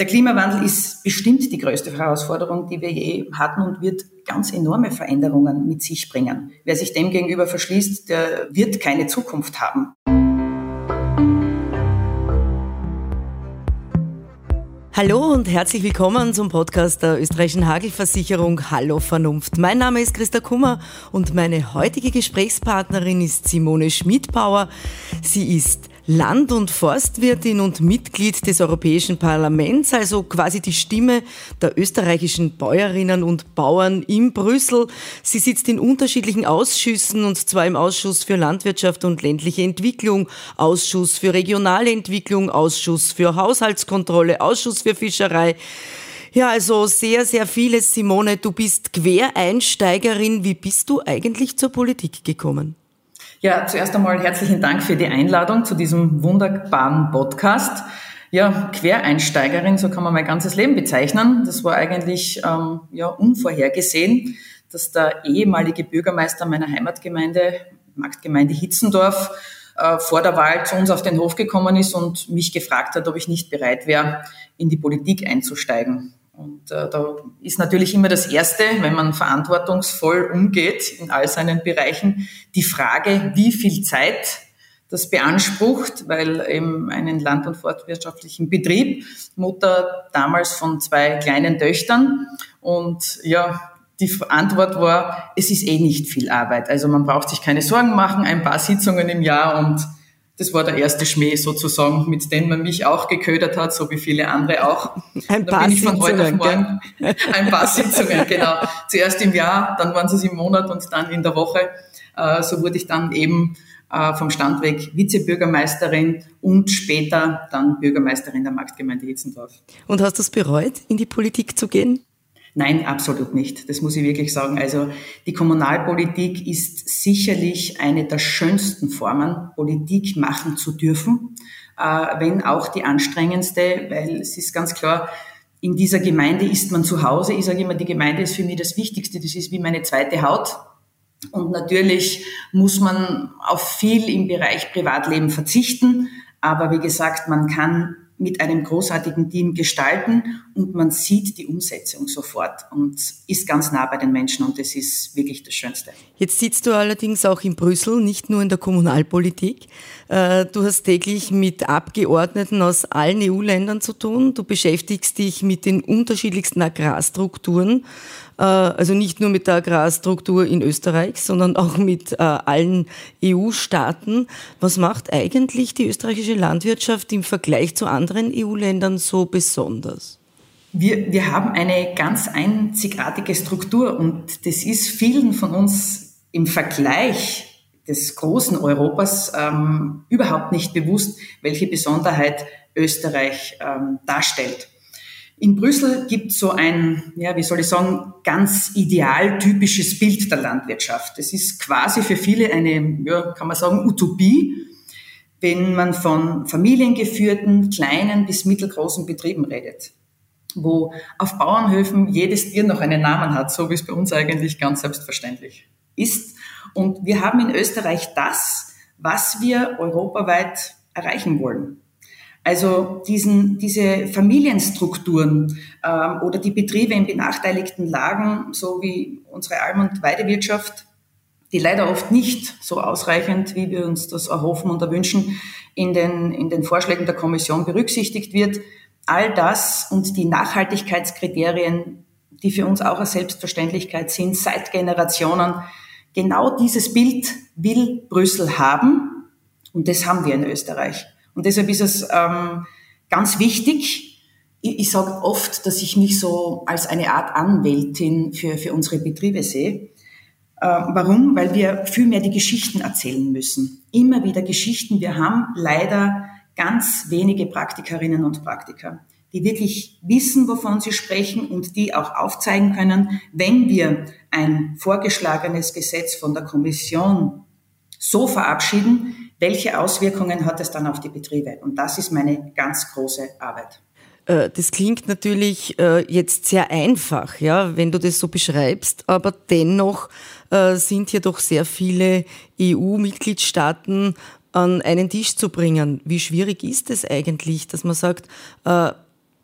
Der Klimawandel ist bestimmt die größte Herausforderung, die wir je hatten und wird ganz enorme Veränderungen mit sich bringen. Wer sich dem gegenüber verschließt, der wird keine Zukunft haben. Hallo und herzlich willkommen zum Podcast der österreichischen Hagelversicherung Hallo Vernunft. Mein Name ist Christa Kummer und meine heutige Gesprächspartnerin ist Simone Schmidbauer. Sie ist Land- und Forstwirtin und Mitglied des Europäischen Parlaments, also quasi die Stimme der österreichischen Bäuerinnen und Bauern in Brüssel. Sie sitzt in unterschiedlichen Ausschüssen und zwar im Ausschuss für Landwirtschaft und ländliche Entwicklung, Ausschuss für regionale Entwicklung, Ausschuss für Haushaltskontrolle, Ausschuss für Fischerei. Ja, also sehr, sehr vieles. Simone, du bist Quereinsteigerin. Wie bist du eigentlich zur Politik gekommen? Ja, zuerst einmal herzlichen Dank für die Einladung zu diesem wunderbaren Podcast. Ja, Quereinsteigerin, so kann man mein ganzes Leben bezeichnen. Das war eigentlich ähm, ja, unvorhergesehen, dass der ehemalige Bürgermeister meiner Heimatgemeinde, Marktgemeinde Hitzendorf, äh, vor der Wahl zu uns auf den Hof gekommen ist und mich gefragt hat, ob ich nicht bereit wäre, in die Politik einzusteigen. Und äh, da ist natürlich immer das Erste, wenn man verantwortungsvoll umgeht in all seinen Bereichen, die Frage, wie viel Zeit das beansprucht, weil eben einen land- und forstwirtschaftlichen Betrieb, Mutter damals von zwei kleinen Töchtern und ja, die Antwort war, es ist eh nicht viel Arbeit. Also man braucht sich keine Sorgen machen, ein paar Sitzungen im Jahr und das war der erste Schmäh sozusagen, mit dem man mich auch geködert hat, so wie viele andere auch. Ein paar bin ich von heute auf morgen ein paar Sitzungen, genau. Zuerst im Jahr, dann waren es im Monat und dann in der Woche. Äh, so wurde ich dann eben äh, vom Stand weg Vizebürgermeisterin und später dann Bürgermeisterin der Marktgemeinde Hitzendorf. Und hast du es bereut, in die Politik zu gehen? Nein, absolut nicht. Das muss ich wirklich sagen. Also die Kommunalpolitik ist sicherlich eine der schönsten Formen, Politik machen zu dürfen, äh, wenn auch die anstrengendste, weil es ist ganz klar, in dieser Gemeinde ist man zu Hause. Ich sage immer, die Gemeinde ist für mich das Wichtigste. Das ist wie meine zweite Haut. Und natürlich muss man auf viel im Bereich Privatleben verzichten. Aber wie gesagt, man kann mit einem großartigen Team gestalten und man sieht die Umsetzung sofort und ist ganz nah bei den Menschen und das ist wirklich das Schönste. Jetzt sitzt du allerdings auch in Brüssel, nicht nur in der Kommunalpolitik. Äh, du hast täglich mit Abgeordneten aus allen EU-Ländern zu tun. Du beschäftigst dich mit den unterschiedlichsten Agrarstrukturen also nicht nur mit der Agrarstruktur in Österreich, sondern auch mit äh, allen EU-Staaten. Was macht eigentlich die österreichische Landwirtschaft im Vergleich zu anderen EU-Ländern so besonders? Wir, wir haben eine ganz einzigartige Struktur und das ist vielen von uns im Vergleich des großen Europas ähm, überhaupt nicht bewusst, welche Besonderheit Österreich ähm, darstellt. In Brüssel gibt es so ein, ja, wie soll ich sagen, ganz idealtypisches Bild der Landwirtschaft. Es ist quasi für viele eine, ja, kann man sagen, Utopie, wenn man von familiengeführten, kleinen bis mittelgroßen Betrieben redet, wo auf Bauernhöfen jedes Tier noch einen Namen hat, so wie es bei uns eigentlich ganz selbstverständlich ist. Und wir haben in Österreich das, was wir europaweit erreichen wollen. Also diesen, diese Familienstrukturen ähm, oder die Betriebe in benachteiligten Lagen, so wie unsere Alm- und Weidewirtschaft, die leider oft nicht so ausreichend, wie wir uns das erhoffen und erwünschen, in den, in den Vorschlägen der Kommission berücksichtigt wird. All das und die Nachhaltigkeitskriterien, die für uns auch eine Selbstverständlichkeit sind, seit Generationen, genau dieses Bild will Brüssel haben und das haben wir in Österreich. Und deshalb ist es ähm, ganz wichtig, ich, ich sage oft, dass ich mich so als eine Art Anwältin für, für unsere Betriebe sehe. Äh, warum? Weil wir viel mehr die Geschichten erzählen müssen. Immer wieder Geschichten. Wir haben leider ganz wenige Praktikerinnen und Praktiker, die wirklich wissen, wovon sie sprechen und die auch aufzeigen können, wenn wir ein vorgeschlagenes Gesetz von der Kommission so verabschieden, welche Auswirkungen hat es dann auf die Betriebe? Und das ist meine ganz große Arbeit. Äh, das klingt natürlich äh, jetzt sehr einfach, ja, wenn du das so beschreibst, aber dennoch äh, sind hier doch sehr viele EU-Mitgliedstaaten an einen Tisch zu bringen. Wie schwierig ist es eigentlich, dass man sagt,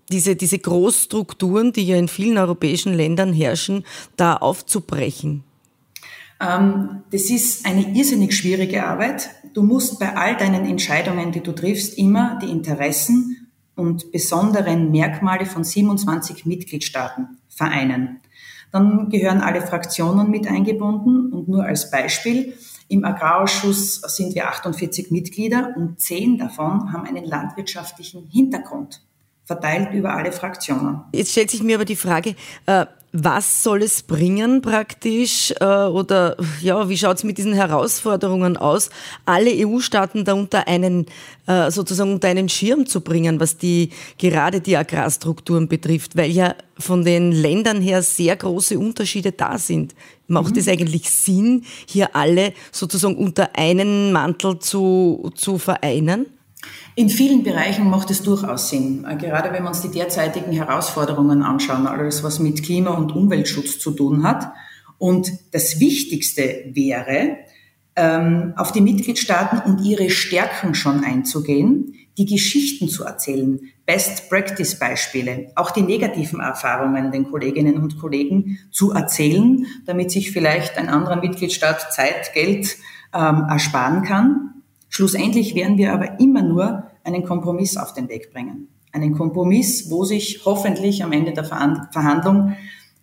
diese, diese Großstrukturen, die ja in vielen europäischen Ländern herrschen, da aufzubrechen? Ähm, das ist eine irrsinnig schwierige Arbeit. Du musst bei all deinen Entscheidungen, die du triffst, immer die Interessen und besonderen Merkmale von 27 Mitgliedstaaten vereinen. Dann gehören alle Fraktionen mit eingebunden und nur als Beispiel, im Agrarausschuss sind wir 48 Mitglieder und zehn davon haben einen landwirtschaftlichen Hintergrund, verteilt über alle Fraktionen. Jetzt stellt sich mir aber die Frage, äh, was soll es bringen praktisch äh, oder ja, wie schaut es mit diesen Herausforderungen aus, alle EU-Staaten da unter einen äh, sozusagen unter einen Schirm zu bringen, was die gerade die Agrarstrukturen betrifft, weil ja von den Ländern her sehr große Unterschiede da sind. Macht mhm. es eigentlich Sinn, hier alle sozusagen unter einen Mantel zu, zu vereinen? In vielen Bereichen macht es durchaus Sinn. Äh, gerade wenn wir uns die derzeitigen Herausforderungen anschauen, alles was mit Klima- und Umweltschutz zu tun hat. Und das Wichtigste wäre, ähm, auf die Mitgliedstaaten und ihre Stärken schon einzugehen, die Geschichten zu erzählen, Best-Practice-Beispiele, auch die negativen Erfahrungen den Kolleginnen und Kollegen zu erzählen, damit sich vielleicht ein anderer Mitgliedstaat Zeit, Geld ähm, ersparen kann. Schlussendlich werden wir aber immer nur einen Kompromiss auf den Weg bringen. Einen Kompromiss, wo sich hoffentlich am Ende der Verhandlung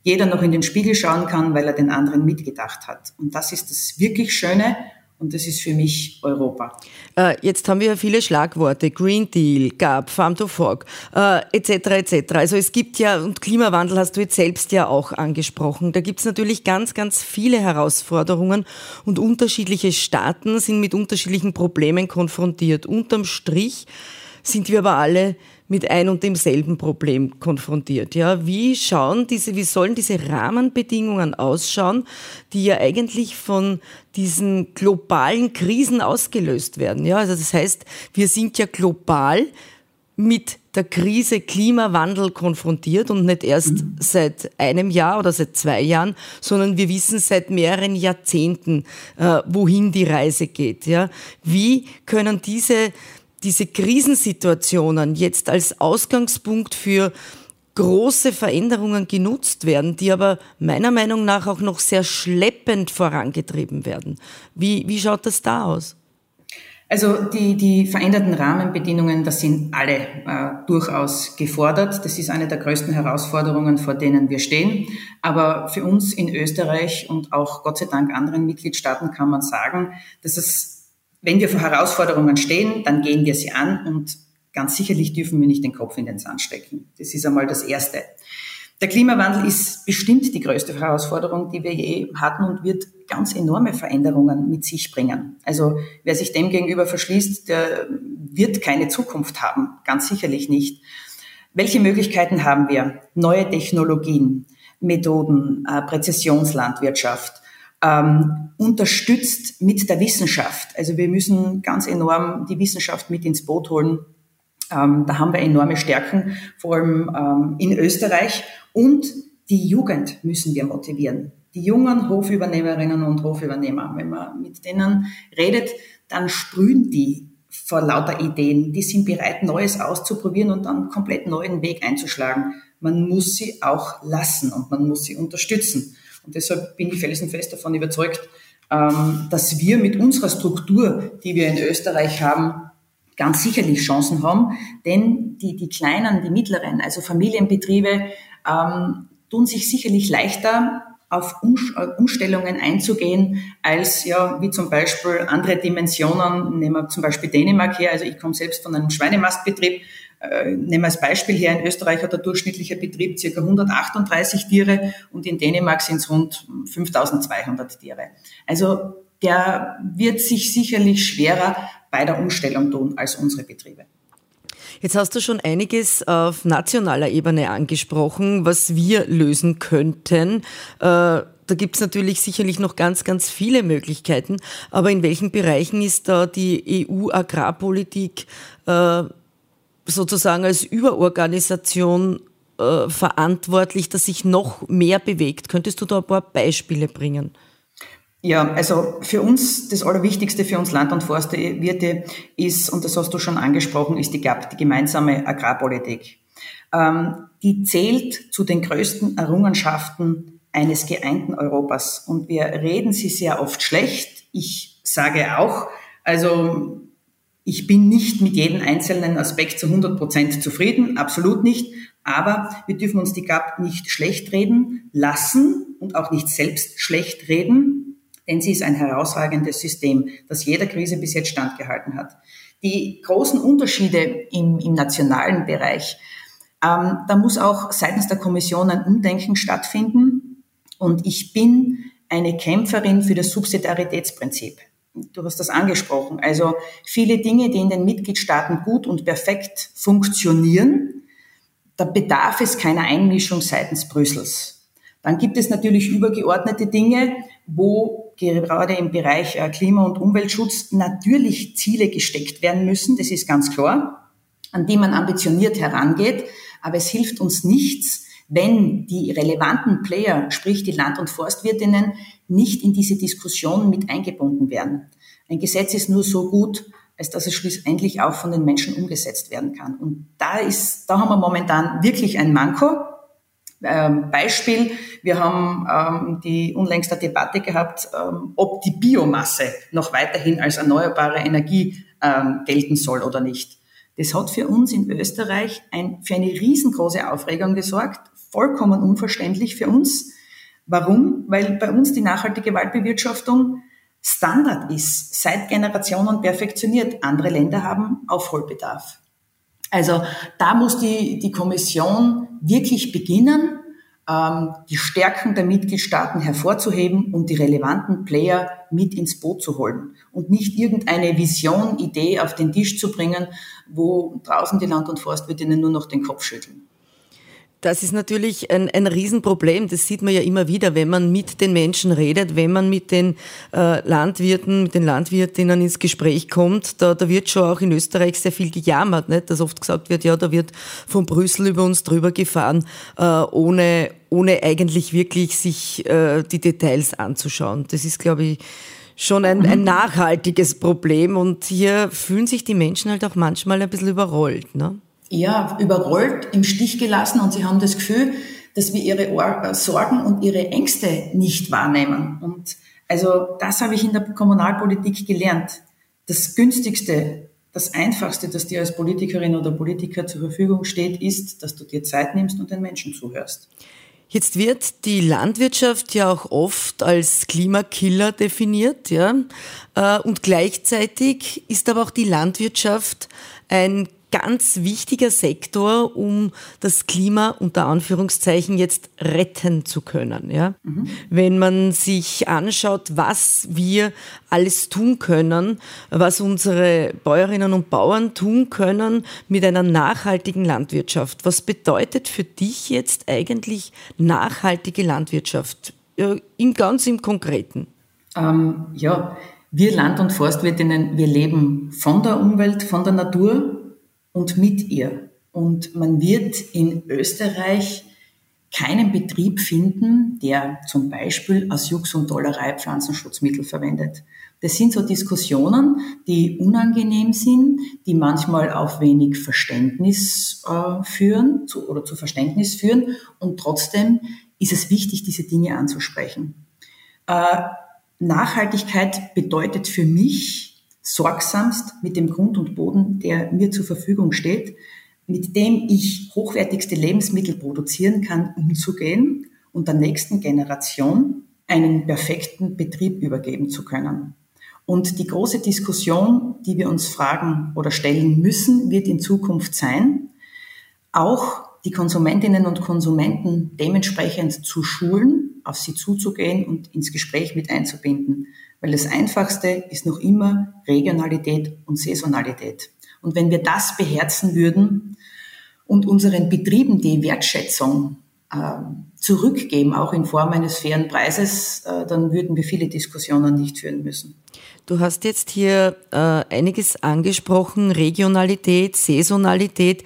jeder noch in den Spiegel schauen kann, weil er den anderen mitgedacht hat. Und das ist das wirklich Schöne und das ist für mich Europa. Äh, jetzt haben wir viele Schlagworte, Green Deal, GAP, Farm to Fork, äh, etc. etc. Also es gibt ja, und Klimawandel hast du jetzt selbst ja auch angesprochen, da gibt es natürlich ganz, ganz viele Herausforderungen und unterschiedliche Staaten sind mit unterschiedlichen Problemen konfrontiert. Unterm Strich sind wir aber alle mit ein und demselben Problem konfrontiert. Ja, wie schauen diese, wie sollen diese Rahmenbedingungen ausschauen, die ja eigentlich von diesen globalen Krisen ausgelöst werden? Ja, also das heißt, wir sind ja global mit der Krise Klimawandel konfrontiert und nicht erst mhm. seit einem Jahr oder seit zwei Jahren, sondern wir wissen seit mehreren Jahrzehnten, äh, wohin die Reise geht. Ja? Wie können diese diese Krisensituationen jetzt als Ausgangspunkt für große Veränderungen genutzt werden, die aber meiner Meinung nach auch noch sehr schleppend vorangetrieben werden. Wie, wie schaut das da aus? Also die, die veränderten Rahmenbedingungen, das sind alle äh, durchaus gefordert. Das ist eine der größten Herausforderungen, vor denen wir stehen. Aber für uns in Österreich und auch Gott sei Dank anderen Mitgliedstaaten kann man sagen, dass es wenn wir vor Herausforderungen stehen, dann gehen wir sie an und ganz sicherlich dürfen wir nicht den Kopf in den Sand stecken. Das ist einmal das Erste. Der Klimawandel ist bestimmt die größte Herausforderung, die wir je hatten und wird ganz enorme Veränderungen mit sich bringen. Also wer sich dem gegenüber verschließt, der wird keine Zukunft haben, ganz sicherlich nicht. Welche Möglichkeiten haben wir? Neue Technologien, Methoden, äh, Präzisionslandwirtschaft, ähm, unterstützt mit der Wissenschaft. Also wir müssen ganz enorm die Wissenschaft mit ins Boot holen. Ähm, da haben wir enorme Stärken, vor allem ähm, in Österreich. Und die Jugend müssen wir motivieren. Die jungen Hofübernehmerinnen und Hofübernehmer, wenn man mit denen redet, dann sprühen die vor lauter Ideen. Die sind bereit, Neues auszuprobieren und dann komplett neuen Weg einzuschlagen. Man muss sie auch lassen und man muss sie unterstützen. Und deshalb bin ich felsenfest davon überzeugt, ähm, dass wir mit unserer Struktur, die wir in Österreich haben, ganz sicherlich Chancen haben. Denn die, die kleinen, die mittleren, also Familienbetriebe, ähm, tun sich sicherlich leichter auf äh, Umstellungen einzugehen, als ja, wie zum Beispiel andere Dimensionen, nehmen wir zum Beispiel Dänemark her, also ich komme selbst von einem Schweinemastbetrieb, nehmen wir als Beispiel her, in Österreich hat der durchschnittliche Betrieb ca. 138 Tiere und in Dänemark sind es rund 5200 Tiere. Also der wird sich sicherlich schwerer bei der Umstellung tun als unsere Betriebe. Jetzt hast du schon einiges auf nationaler Ebene angesprochen, was wir lösen könnten. Äh, da gibt es natürlich sicherlich noch ganz, ganz viele Möglichkeiten. Aber in welchen Bereichen ist da die EU-Agrarpolitik äh, sozusagen als Überorganisation äh, verantwortlich, dass sich noch mehr bewegt? Könntest du da ein paar Beispiele bringen? Ja, also für uns das Allerwichtigste für uns Land- und Forstwirte ist, und das hast du schon angesprochen, ist die GAP, die gemeinsame Agrarpolitik. ähm, die zählt zu den größten Errungenschaften eines geeinten Europas. Und wir reden sie sehr oft schlecht. Ich sage auch, also ich bin nicht mit jedem einzelnen Aspekt zu 100 Prozent zufrieden, absolut nicht. Aber wir dürfen uns die GAP nicht schlecht reden lassen und auch nicht selbst schlecht reden, denn sie ist ein herausragendes System, das jeder Krise bis jetzt standgehalten hat. Die großen Unterschiede im, im nationalen Bereich, ähm, da muss auch seitens der Kommission ein Umdenken stattfinden. Und ich bin eine Kämpferin für das Subsidiaritätsprinzip. Du hast das angesprochen. Also viele Dinge, die in den Mitgliedstaaten gut und perfekt funktionieren, da bedarf es keiner Einmischung seitens Brüssels. Dann gibt es natürlich übergeordnete Dinge, wo gerade im Bereich äh, Klima- und Umweltschutz natürlich Ziele gesteckt werden müssen, das ist ganz klar, an die man ambitioniert herangeht. Aber es hilft uns nichts, wenn die relevanten Player, sprich die Land- und Forstwirtinnen, nicht in diese Diskussion mit eingebunden werden. Ein Gesetz ist nur so gut, als dass es schlussendlich auch von den Menschen umgesetzt werden kann. Und da ist, da haben wir momentan wirklich ein Manko. Ähm, Beispiel, wir haben ähm, die unlängste Debatte gehabt, ähm, ob die Biomasse noch weiterhin als erneuerbare Energie ähm, gelten soll oder nicht. Das hat für uns in Österreich ein, für eine riesengroße Aufregung gesorgt, vollkommen unverständlich für uns. Warum? Weil bei uns die nachhaltige Waldbewirtschaftung Standard ist, seit Generationen perfektioniert. Andere Länder haben Aufholbedarf. Also da muss die, die Kommission wirklich beginnen, ähm, die Stärken der Mitgliedstaaten hervorzuheben und die relevanten Player mit ins Boot zu holen und nicht irgendeine Vision, Idee auf den Tisch zu bringen, wo draußen die Land- und Forstwirtinnen nur noch den Kopf schütteln. Das ist natürlich ein, ein Riesenproblem. Das sieht man ja immer wieder, wenn man mit den Menschen redet, wenn man mit den äh, Landwirten, mit den Landwirtinnen ins Gespräch kommt. Da, da wird schon auch in Österreich sehr viel gejammert, nicht? dass oft gesagt wird, ja, da wird von Brüssel über uns drüber gefahren, äh, ohne, ohne eigentlich wirklich sich äh, die Details anzuschauen. Das ist, glaube ich, schon ein, ein nachhaltiges Problem und hier fühlen sich die Menschen halt auch manchmal ein bisschen überrollt. Ne? Ja, überrollt, im Stich gelassen und sie haben das Gefühl, dass wir ihre äh, Sorgen und ihre Ängste nicht wahrnehmen. Und also das habe ich in der Kommunalpolitik gelernt. Das günstigste, das einfachste, das dir als Politikerin oder Politiker zur Verfügung steht, ist, dass du dir Zeit nimmst und den Menschen zuhörst. Jetzt wird die Landwirtschaft ja auch oft als Klimakiller definiert, ja. Äh, und gleichzeitig ist aber auch die Landwirtschaft ein ganz wichtiger Sektor, um das Klima unter Anführungszeichen jetzt retten zu können. Ja? Mhm. Wenn man sich anschaut, was wir alles tun können, was unsere Bäuerinnen und Bauern tun können mit einer nachhaltigen Landwirtschaft. Was bedeutet für dich jetzt eigentlich nachhaltige Landwirtschaft? Im ganz im Konkreten. Ähm, ja, wir Land- und Forstwirtinnen, wir leben von der Umwelt, von der Natur und mit ihr. Und man wird in Österreich keinen Betrieb finden, der zum Beispiel aus Jux und Dollerei Pflanzenschutzmittel verwendet. Das sind so Diskussionen, die unangenehm sind, die manchmal auf wenig Verständnis äh, führen zu, oder zu Verständnis führen. Und trotzdem ist es wichtig, diese Dinge anzusprechen. Äh, Nachhaltigkeit bedeutet für mich, sorgsamst mit dem Grund und Boden, der mir zur Verfügung steht, mit dem ich hochwertigste Lebensmittel produzieren kann, umzugehen und der nächsten Generation einen perfekten Betrieb übergeben zu können. Und die große Diskussion, die wir uns fragen oder stellen müssen, wird in Zukunft sein, auch die Konsumentinnen und Konsumenten dementsprechend zu schulen, auf sie zuzugehen und ins Gespräch mit einzubinden. Weil das Einfachste ist noch immer Regionalität und Saisonalität. Und wenn wir das beherzen würden und unseren Betrieben die Wertschätzung äh, zurückgeben, auch in Form eines fairen Preises, äh, dann würden wir viele Diskussionen nicht führen müssen. Du hast jetzt hier äh, einiges angesprochen, Regionalität, Saisonalität.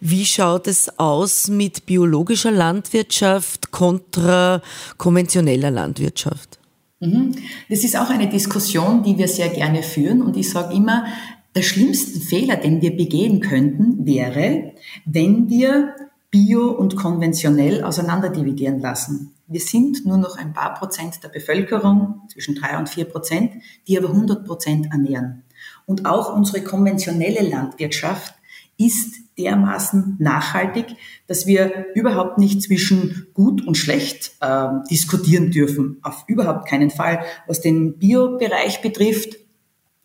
Wie schaut es aus mit biologischer Landwirtschaft kontra konventioneller Landwirtschaft? Mhm. Das ist auch eine Diskussion, die wir sehr gerne führen. Und ich sage immer, der schlimmste Fehler, den wir begehen könnten, wäre, wenn wir Bio und konventionell auseinanderdividieren lassen. Wir sind nur noch ein paar Prozent der Bevölkerung, zwischen drei und vier Prozent, die aber 100 Prozent ernähren. Und auch unsere konventionelle Landwirtschaft ist dermaßen nachhaltig, dass wir überhaupt nicht zwischen gut und schlecht äh, diskutieren dürfen. Auf überhaupt keinen Fall. Was den Biobereich betrifft,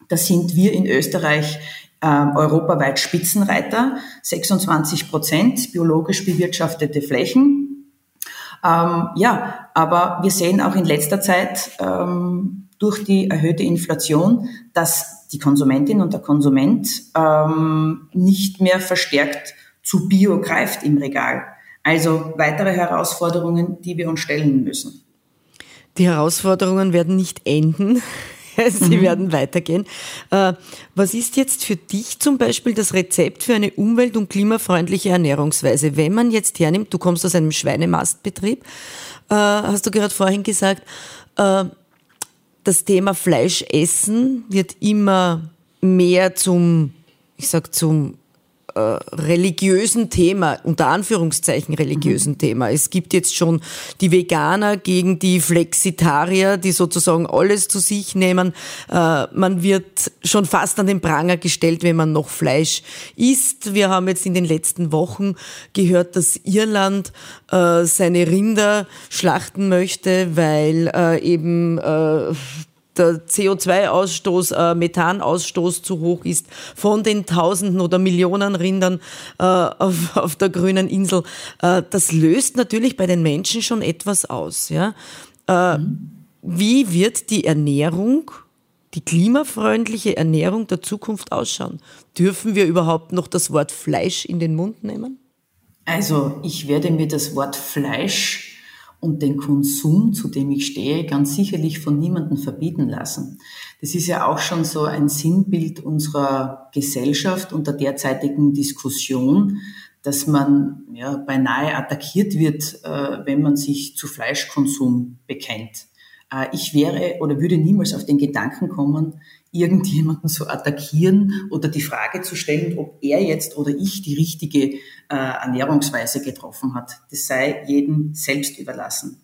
da sind wir in Österreich äh, europaweit Spitzenreiter. 26 Prozent biologisch bewirtschaftete Flächen. Ähm, ja, aber wir sehen auch in letzter Zeit ähm, durch die erhöhte Inflation, dass die Konsumentin und der Konsument ähm, nicht mehr verstärkt zu Bio greift im Regal. Also weitere Herausforderungen, die wir uns stellen müssen. Die Herausforderungen werden nicht enden. Sie mhm. werden weitergehen. Äh, was ist jetzt für dich zum Beispiel das Rezept für eine umwelt- und klimafreundliche Ernährungsweise? Wenn man jetzt hernimmt, du kommst aus einem Schweinemastbetrieb, äh, hast du gerade vorhin gesagt, äh, das Thema Fleischessen wird immer mehr zum, ich sag zum äh, religiösen Thema, unter Anführungszeichen religiösen mhm. Thema. Es gibt jetzt schon die Veganer gegen die Flexitarier, die sozusagen alles zu sich nehmen. Äh, man wird schon fast an den Pranger gestellt, wenn man noch Fleisch isst. Wir haben jetzt in den letzten Wochen gehört, dass Irland äh, seine Rinder schlachten möchte, weil äh, eben äh, der CO2-Ausstoß, äh, Methanausstoß zu hoch ist von den Tausenden oder Millionen Rindern äh, auf, auf der grünen Insel. Äh, das löst natürlich bei den Menschen schon etwas aus. Ja? Äh. Wie wird die Ernährung, die klimafreundliche Ernährung der Zukunft ausschauen? Dürfen wir überhaupt noch das Wort Fleisch in den Mund nehmen? Also ich werde mir das Wort Fleisch und den Konsum, zu dem ich stehe, ganz sicherlich von niemandem verbieten lassen. Das ist ja auch schon so ein Sinnbild unserer Gesellschaft und der derzeitigen Diskussion, dass man ja, beinahe attackiert wird, äh, wenn man sich zu Fleischkonsum bekennt. Äh, ich wäre oder würde niemals auf den Gedanken kommen, irgendjemanden zu attackieren oder die Frage zu stellen, ob er jetzt oder ich die richtige äh, Ernährungsweise getroffen hat. Das sei jedem selbst überlassen.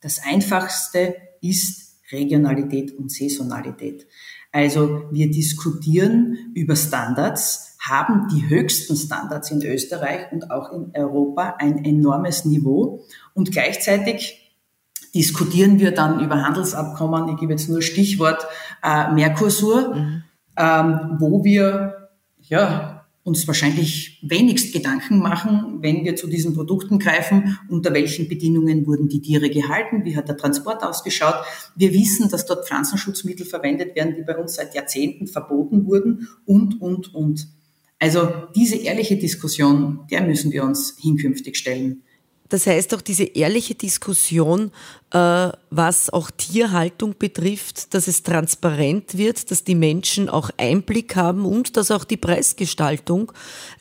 Das Einfachste ist Regionalität und Saisonalität. Also wir diskutieren über Standards, haben die höchsten Standards in Österreich und auch in Europa ein enormes Niveau und gleichzeitig diskutieren wir dann über Handelsabkommen, ich gebe jetzt nur Stichwort äh, Mercosur, mhm. ähm, wo wir ja, uns wahrscheinlich wenigst Gedanken machen, wenn wir zu diesen Produkten greifen, unter welchen Bedingungen wurden die Tiere gehalten, wie hat der Transport ausgeschaut. Wir wissen, dass dort Pflanzenschutzmittel verwendet werden, die bei uns seit Jahrzehnten verboten wurden und, und, und. Also diese ehrliche Diskussion, der müssen wir uns hinkünftig stellen. Das heißt auch diese ehrliche Diskussion, äh, was auch Tierhaltung betrifft, dass es transparent wird, dass die Menschen auch Einblick haben und dass auch die Preisgestaltung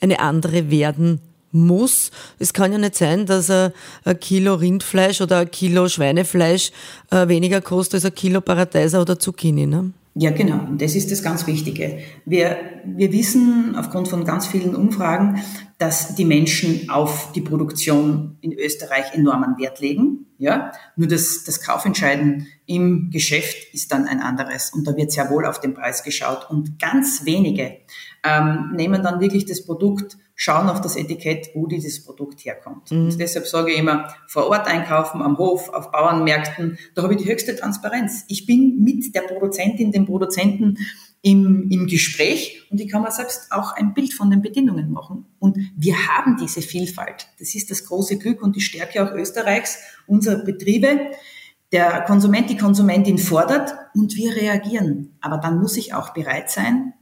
eine andere werden muss. Es kann ja nicht sein, dass ein, Kilo Rindfleisch oder ein Kilo Schweinefleisch äh, weniger kostet als ein Kilo Paradeiser oder Zucchini. Ne? Ja, genau. Und das ist das ganz Wichtige. Wir, wir wissen aufgrund von ganz vielen Umfragen, dass die Menschen auf die Produktion in Österreich enormen Wert legen. Ja, nur das, das Kaufentscheiden im Geschäft ist dann ein anderes. Und da wird sehr wohl auf den Preis geschaut. Und ganz wenige ähm, nehmen dann wirklich das Produkt, schauen auf das Etikett, wo dieses Produkt herkommt. Mhm. Und deshalb sage ich immer, vor Ort einkaufen, am Hof, auf Bauernmärkten, da habe ich die höchste Transparenz. Ich bin mit der Produzentin, dem Produzenten im, im Gespräch und ich kann mir selbst auch ein Bild von den Bedingungen machen. Und wir haben diese Vielfalt. Das ist das große Glück und die Stärke auch Österreichs, unserer Betriebe. Der Konsument, die Konsumentin fordert und wir reagieren. Aber dann muss ich auch bereit sein,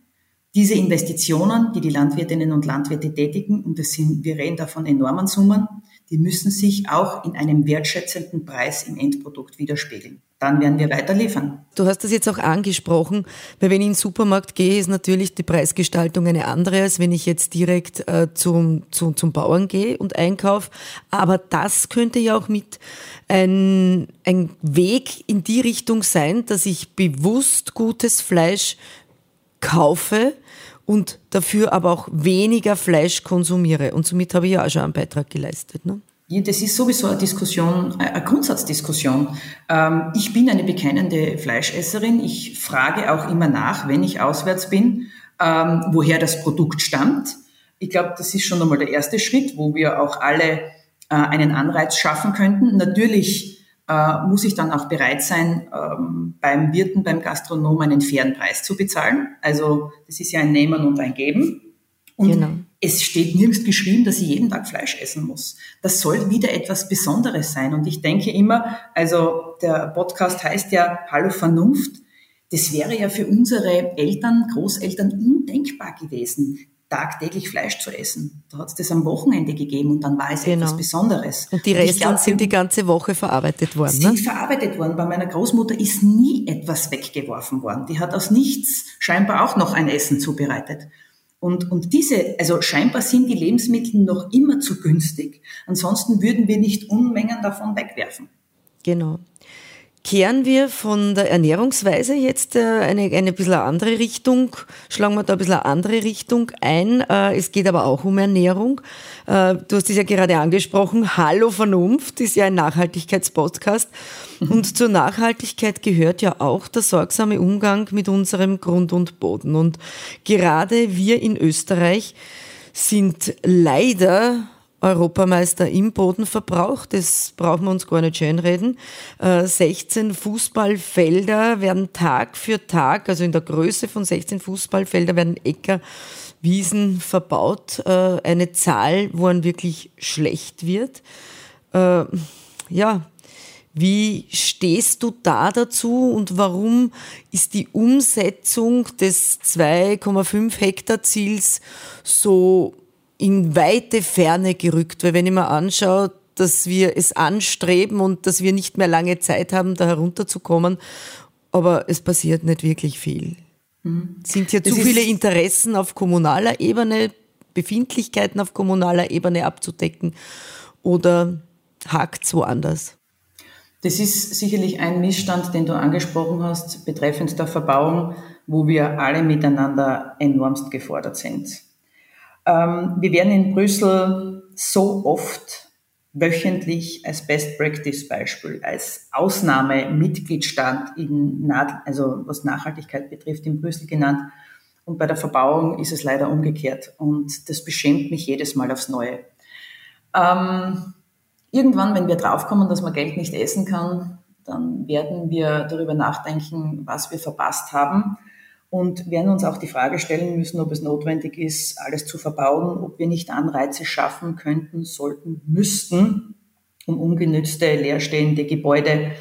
diese Investitionen, die die Landwirtinnen und Landwirte tätigen, und das sind, wir reden da von enormen Summen, die müssen sich auch in einem wertschätzenden Preis im Endprodukt widerspiegeln. Dann werden wir weiter liefern. Du hast das jetzt auch angesprochen, weil wenn ich in den Supermarkt gehe, ist natürlich die Preisgestaltung eine andere, als wenn ich jetzt direkt äh, zum, zum, zum Bauern gehe und einkaufe. Aber das könnte ja auch mit ein, ein Weg in die Richtung sein, dass ich bewusst gutes Fleisch kaufe und dafür aber auch weniger Fleisch konsumiere. Und somit habe ich ja auch schon einen Beitrag geleistet. Ne? Das ist sowieso eine Diskussion, eine Grundsatzdiskussion. Ähm, ich bin eine bekennende Fleischesserin. Ich frage auch immer nach, wenn ich auswärts bin, ähm, woher das Produkt stammt. Ich glaube, das ist schon einmal der erste Schritt, wo wir auch alle äh, einen Anreiz schaffen könnten. Natürlich äh, muss ich dann auch bereit sein, ähm, beim Wirten, beim Gastronom einen fairen Preis zu bezahlen. Also das ist ja ein Nehmen und ein Geben. Und genau. es steht nirgends geschrieben, dass ich jeden Tag Fleisch essen muss. Das soll wieder etwas Besonderes sein. Und ich denke immer, also der Podcast heißt ja Hallo Vernunft. Das wäre ja für unsere Eltern, Großeltern undenkbar gewesen tagtäglich Fleisch zu essen. Da hat es das am Wochenende gegeben und dann war es genau. etwas Besonderes. Und die Reste sind die ganze Woche verarbeitet worden. Sind ne? verarbeitet worden. Bei meiner Großmutter ist nie etwas weggeworfen worden. Die hat aus nichts scheinbar auch noch ein Essen zubereitet. Und, und diese, also scheinbar sind die Lebensmittel noch immer zu günstig. Ansonsten würden wir nicht Unmengen davon wegwerfen. Genau. Kehren wir von der Ernährungsweise jetzt äh, eine, eine bisschen andere Richtung, schlagen wir da ein bisschen andere Richtung ein. Äh, es geht aber auch um Ernährung. Äh, du hast es ja gerade angesprochen. Hallo Vernunft ist ja ein Nachhaltigkeitspodcast. Mhm. Und zur Nachhaltigkeit gehört ja auch der sorgsame Umgang mit unserem Grund und Boden. Und gerade wir in Österreich sind leider Europameister im Bodenverbrauch. Das brauchen wir uns gar nicht schönreden. 16 äh, Fußballfelder werden Tag für Tag, also in der Größe von 16 Fußballfelder werden Äcker, Wiesen verbaut. Äh, eine Zahl, wo man wirklich schlecht wird. Äh, ja, wie stehst du da dazu und warum ist die Umsetzung des 2,5 Hektar Ziels so in weite Ferne gerückt, weil wenn ich mir anschaue, dass wir es anstreben und dass wir nicht mehr lange Zeit haben, da herunterzukommen, aber es passiert nicht wirklich viel. Mhm. Sind hier zu viele Interessen auf kommunaler Ebene, Befindlichkeiten auf kommunaler Ebene abzudecken oder hakt es woanders? Das ist sicherlich ein Missstand, den du angesprochen hast, betreffend der Verbauung, wo wir alle miteinander enormst gefordert sind. Ähm, wir werden in Brüssel so oft wöchentlich als Best Practice Beispiel, als Ausnahmemitgliedstaat in, also was Nachhaltigkeit betrifft, in Brüssel genannt. Und bei der Verbauung ist es leider umgekehrt. Und das beschämt mich jedes Mal aufs Neue. Ähm, irgendwann, wenn wir draufkommen, dass man Geld nicht essen kann, dann werden wir darüber nachdenken, was wir verpasst haben und werden uns auch die Frage stellen müssen, ob es notwendig ist, alles zu verbauen, ob wir nicht Anreize schaffen könnten, sollten, müssten, um ungenützte, leerstehende Gebäude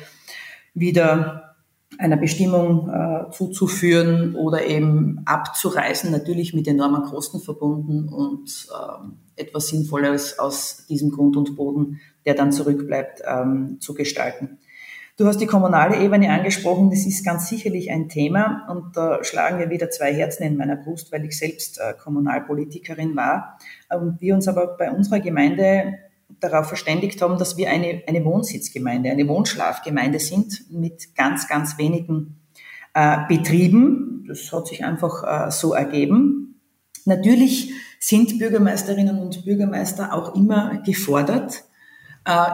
wieder einer Bestimmung äh, zuzuführen oder eben abzureißen, natürlich mit enormen Kosten verbunden und äh, etwas Sinnvolles aus diesem Grund und Boden, der dann zurückbleibt, ähm, zu gestalten. Du hast die kommunale Ebene angesprochen, das ist ganz sicherlich ein Thema und da schlagen wir wieder zwei Herzen in meiner Brust, weil ich selbst äh, Kommunalpolitikerin war und wir uns aber bei unserer Gemeinde darauf verständigt haben, dass wir eine, eine Wohnsitzgemeinde, eine Wohnschlafgemeinde sind mit ganz, ganz wenigen äh, Betrieben. Das hat sich einfach äh, so ergeben. Natürlich sind Bürgermeisterinnen und Bürgermeister auch immer gefordert,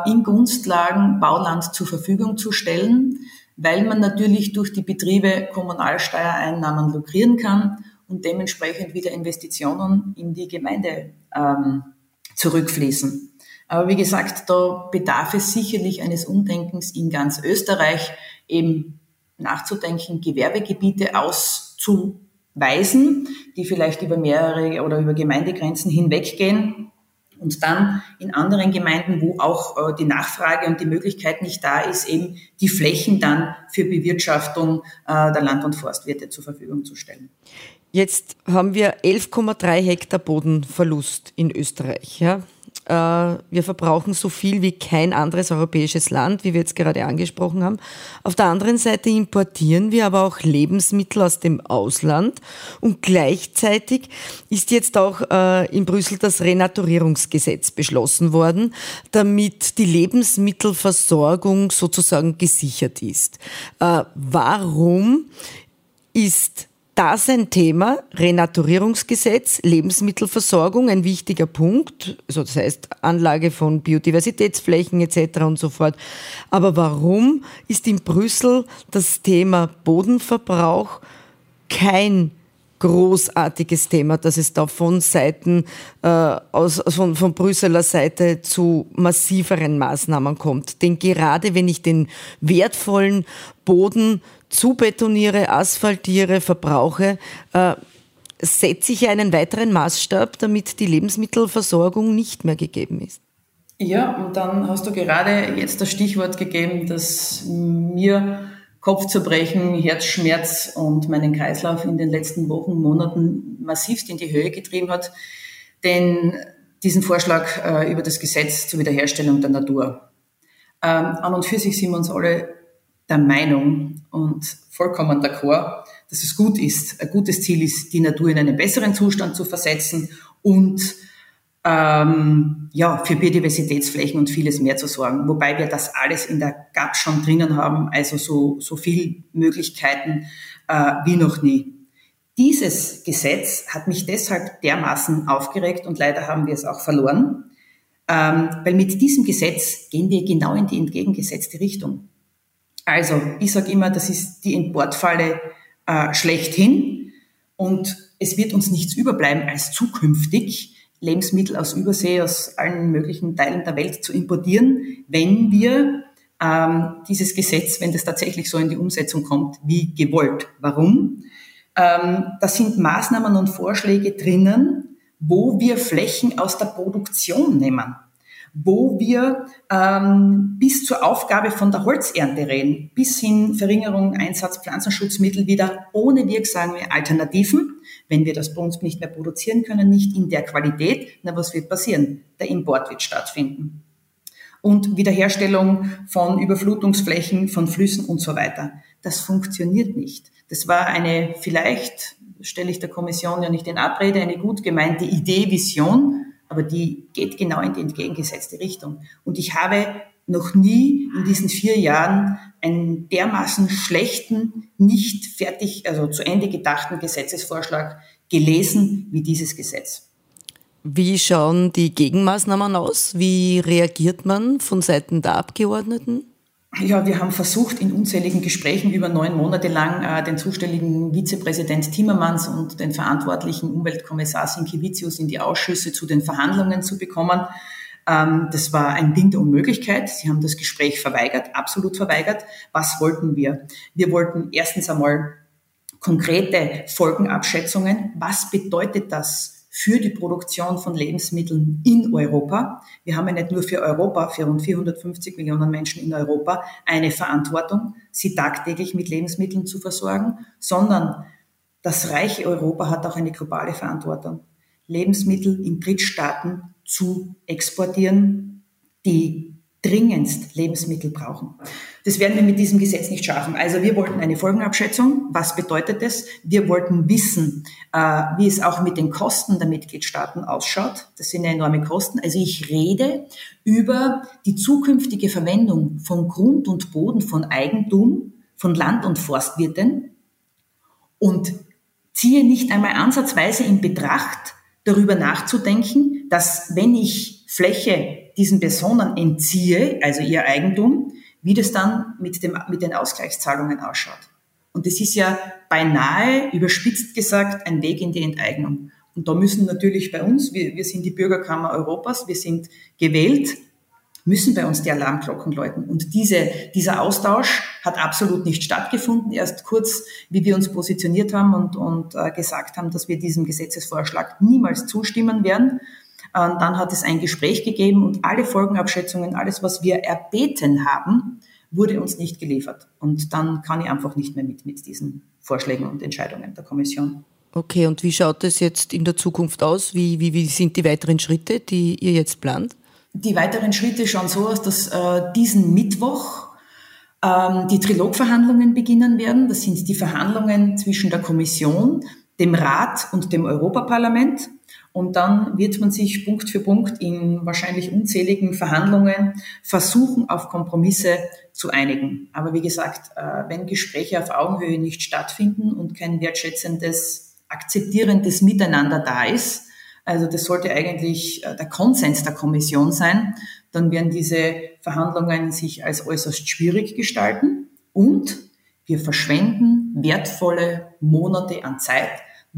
in Gunstlagen Bauland zur Verfügung zu stellen, weil man natürlich durch die Betriebe Kommunalsteuereinnahmen lukrieren kann und dementsprechend wieder Investitionen in die Gemeinde ähm, zurückfließen. Aber wie gesagt, da bedarf es sicherlich eines Umdenkens in ganz Österreich, eben nachzudenken, Gewerbegebiete auszuweisen, die vielleicht über mehrere oder über Gemeindegrenzen hinweggehen und dann in anderen Gemeinden, wo auch äh, die Nachfrage und die Möglichkeit nicht da ist, eben die Flächen dann für Bewirtschaftung äh, der Land- und Forstwirte zur Verfügung zu stellen. Jetzt haben wir 11,3 Hektar Bodenverlust in Österreich. Ja? Äh, wir verbrauchen so viel wie kein anderes europäisches Land, wie wir jetzt gerade angesprochen haben. Auf der anderen Seite importieren wir aber auch Lebensmittel aus dem Ausland und gleichzeitig ist jetzt auch äh, in Brüssel das Renaturierungsgesetz beschlossen worden, damit die Lebensmittelversorgung sozusagen gesichert ist. Äh, warum ist das ein Thema, Renaturierungsgesetz, Lebensmittelversorgung, ein wichtiger Punkt, also das heißt Anlage von Biodiversitätsflächen etc. und so fort. Aber warum ist in Brüssel das Thema Bodenverbrauch kein großartiges Thema, dass es da von Seiten äh, aus, von, von Brüsseler Seite zu massiveren Maßnahmen kommt. Denn gerade wenn ich den wertvollen Boden zubetoniere, asphaltiere, verbrauche, äh, setze ich einen weiteren Maßstab, damit die Lebensmittelversorgung nicht mehr gegeben ist. Ja, und dann hast du gerade jetzt das Stichwort gegeben, das mir Kopfzerbrechen, Herzschmerz und meinen Kreislauf in den letzten Wochen, Monaten massivst in die Höhe getrieben hat. Denn diesen Vorschlag äh, über das Gesetz zur Wiederherstellung der Natur. Ähm, an und für sich sind wir uns alle der Meinung und vollkommen d'accord, dass es gut ist, ein gutes Ziel ist, die Natur in einen besseren Zustand zu versetzen und ähm, ja, für Biodiversitätsflächen und vieles mehr zu sorgen. Wobei wir das alles in der GAP schon drinnen haben, also so, so viel Möglichkeiten äh, wie noch nie. Dieses Gesetz hat mich deshalb dermaßen aufgeregt und leider haben wir es auch verloren, ähm, weil mit diesem Gesetz gehen wir genau in die entgegengesetzte Richtung. Also ich sage immer, das ist die Importfalle äh, schlechthin und es wird uns nichts überbleiben als zukünftig Lebensmittel aus Übersee, aus allen möglichen Teilen der Welt zu importieren, wenn wir ähm, dieses Gesetz, wenn das tatsächlich so in die Umsetzung kommt, wie gewollt. Warum? Ähm, da sind Maßnahmen und Vorschläge drinnen, wo wir Flächen aus der Produktion nehmen wo wir ähm, bis zur Aufgabe von der Holzernte reden, bis hin Verringerung, Einsatz Pflanzenschutzmittel wieder ohne wirksame Alternativen. Wenn wir das bei uns nicht mehr produzieren können, nicht in der Qualität, na was wird passieren? Der Import wird stattfinden. Und Wiederherstellung von Überflutungsflächen, von Flüssen und so weiter. Das funktioniert nicht. Das war eine vielleicht, stelle ich der Kommission ja nicht in Abrede, eine gut gemeinte Idee, Vision, aber die geht genau in die entgegengesetzte Richtung. Und ich habe noch nie in diesen vier Jahren einen dermaßen schlechten, nicht fertig, also zu Ende gedachten Gesetzesvorschlag gelesen wie dieses Gesetz. Wie schauen die Gegenmaßnahmen aus? Wie reagiert man von Seiten der Abgeordneten? Ja, wir haben versucht, in unzähligen Gesprächen über neun Monate lang äh, den zuständigen Vizepräsident Timmermans und den verantwortlichen Umweltkommissar Sinkevicius in die Ausschüsse zu den Verhandlungen zu bekommen. Ähm, das war ein Ding der Unmöglichkeit. Sie haben das Gespräch verweigert, absolut verweigert. Was wollten wir? Wir wollten erstens einmal konkrete Folgenabschätzungen. Was bedeutet das für die Produktion von Lebensmitteln in Europa. Wir haben ja nicht nur für Europa, für rund 450 Millionen Menschen in Europa, eine Verantwortung, sie tagtäglich mit Lebensmitteln zu versorgen, sondern das reiche Europa hat auch eine globale Verantwortung, Lebensmittel in Drittstaaten zu exportieren, die dringendst Lebensmittel brauchen. Das werden wir mit diesem Gesetz nicht schaffen. Also wir wollten eine Folgenabschätzung. Was bedeutet das? Wir wollten wissen, äh, wie es auch mit den Kosten der Mitgliedstaaten ausschaut. Das sind enorme Kosten. Also ich rede über die zukünftige Verwendung von Grund und Boden, von Eigentum, von Land- und Forstwirten und ziehe nicht einmal ansatzweise in Betracht, darüber nachzudenken, dass wenn ich Fläche diesen Personen entziehe, also ihr Eigentum, wie das dann mit, dem, mit den Ausgleichszahlungen ausschaut. Und das ist ja beinahe, überspitzt gesagt, ein Weg in die Enteignung. Und da müssen natürlich bei uns, wir, wir sind die Bürgerkammer Europas, wir sind gewählt, müssen bei uns die Alarmglocken läuten. Und diese, dieser Austausch hat absolut nicht stattgefunden. Erst kurz, wie wir uns positioniert haben und, und äh, gesagt haben, dass wir diesem Gesetzesvorschlag niemals zustimmen werden. Dann hat es ein Gespräch gegeben und alle Folgenabschätzungen, alles, was wir erbeten haben, wurde uns nicht geliefert. Und dann kann ich einfach nicht mehr mit, mit diesen Vorschlägen und Entscheidungen der Kommission. Okay, und wie schaut es jetzt in der Zukunft aus? Wie, wie, wie sind die weiteren Schritte, die ihr jetzt plant? Die weiteren Schritte schauen so aus, dass äh, diesen Mittwoch ähm, die Trilogverhandlungen beginnen werden. Das sind die Verhandlungen zwischen der Kommission, dem Rat und dem Europaparlament. Und dann wird man sich Punkt für Punkt in wahrscheinlich unzähligen Verhandlungen versuchen, auf Kompromisse zu einigen. Aber wie gesagt, äh, wenn Gespräche auf Augenhöhe nicht stattfinden und kein wertschätzendes, akzeptierendes Miteinander da ist, also das sollte eigentlich äh, der Konsens der Kommission sein, dann werden diese Verhandlungen sich als äußerst schwierig gestalten und wir verschwenden wertvolle Monate an Zeit,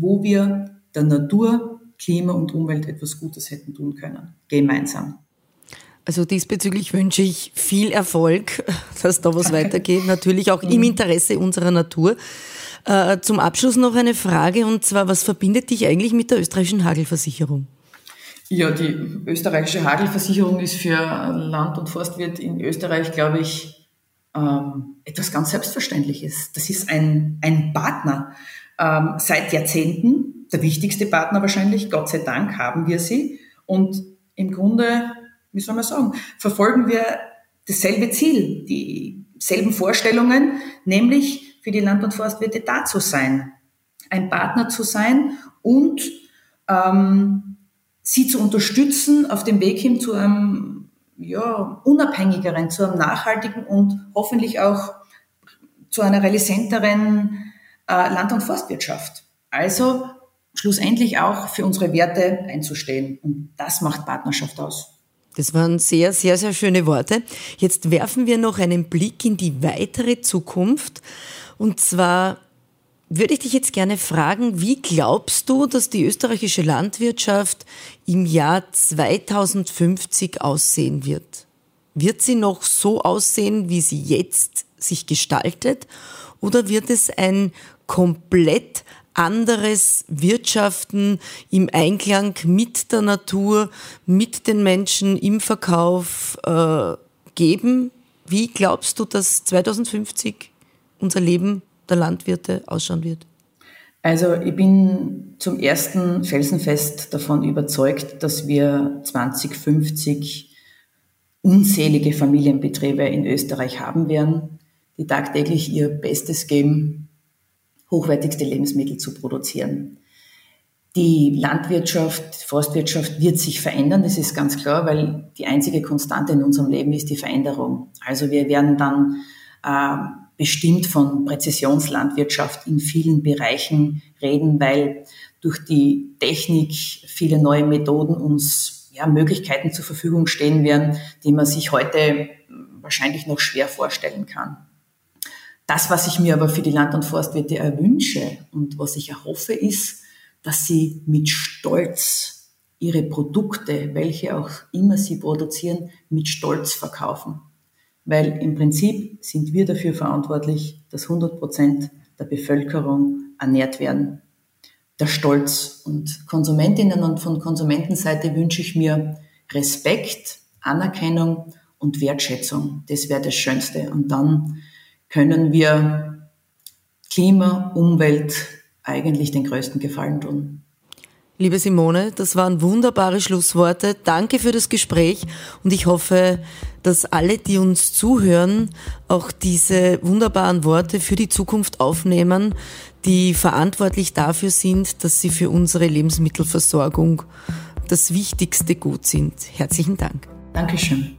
wo wir der Natur, Klima und Umwelt etwas Gutes hätten tun können, gemeinsam. Also diesbezüglich wünsche ich viel Erfolg, dass da was weitergeht, natürlich auch im mhm. Interesse unserer Natur. Äh, zum Abschluss noch eine Frage und zwar, was verbindet dich eigentlich mit der österreichischen Hagelversicherung? Ja, die österreichische Hagelversicherung ist für Land- und Forstwirt in Österreich, glaube ich, ähm, etwas ganz Selbstverständliches. Das ist ein, ein Partner. Ähm, seit Jahrzehnten, der wichtigste Partner wahrscheinlich, Gott sei Dank haben wir sie. Und im Grunde, wie soll man sagen, verfolgen wir dasselbe Ziel, dieselben Vorstellungen, nämlich für die Land- und Forstwirte da zu sein, ein Partner zu sein und ähm, sie zu unterstützen auf dem Weg hin zu einem ja, unabhängigeren, zu einem nachhaltigen und hoffentlich auch zu einer realisenteren äh, Land- und Forstwirtschaft. Also schlussendlich auch für unsere Werte einzustehen. Und das macht Partnerschaft aus. Das waren sehr, sehr, sehr schöne Worte. Jetzt werfen wir noch einen Blick in die weitere Zukunft. Und zwar würde ich dich jetzt gerne fragen, wie glaubst du, dass die österreichische Landwirtschaft im Jahr 2050 aussehen wird? Wird sie noch so aussehen, wie sie jetzt sich gestaltet? Oder wird es ein komplett anderes Wirtschaften im Einklang mit der Natur, mit den Menschen im Verkauf äh, geben? Wie glaubst du, dass 2050 unser Leben der Landwirte ausschauen wird? Also ich bin zum ersten felsenfest davon überzeugt, dass wir 2050 unzählige Familienbetriebe in Österreich haben werden, die tagtäglich ihr Bestes geben, hochwertigste Lebensmittel zu produzieren. Die Landwirtschaft, Forstwirtschaft wird sich verändern, das ist ganz klar, weil die einzige Konstante in unserem Leben ist die Veränderung. Also wir werden dann äh, bestimmt von Präzisionslandwirtschaft in vielen Bereichen reden, weil durch die Technik viele neue Methoden uns ja, Möglichkeiten zur Verfügung stehen werden, die man sich heute wahrscheinlich noch schwer vorstellen kann. Das, was ich mir aber für die Land- und Forstwirte erwünsche und was ich erhoffe, ist, dass sie mit Stolz ihre Produkte, welche auch immer sie produzieren, mit Stolz verkaufen weil im Prinzip sind wir dafür verantwortlich, dass 100 Prozent der Bevölkerung ernährt werden. Der Stolz und Konsumentinnen und von Konsumentenseite wünsche ich mir Respekt, Anerkennung und Wertschätzung. Das wäre das Schönste. Und dann können wir Klima, Umwelt eigentlich den größten Gefallen tun. Liebe Simone, das waren wunderbare Schlussworte. Danke für das Gespräch und ich hoffe, dass alle, die uns zuhören, auch diese wunderbaren Worte für die Zukunft aufnehmen, die verantwortlich dafür sind, dass sie für unsere Lebensmittelversorgung das wichtigste Gut sind. Herzlichen Dank. Dankeschön.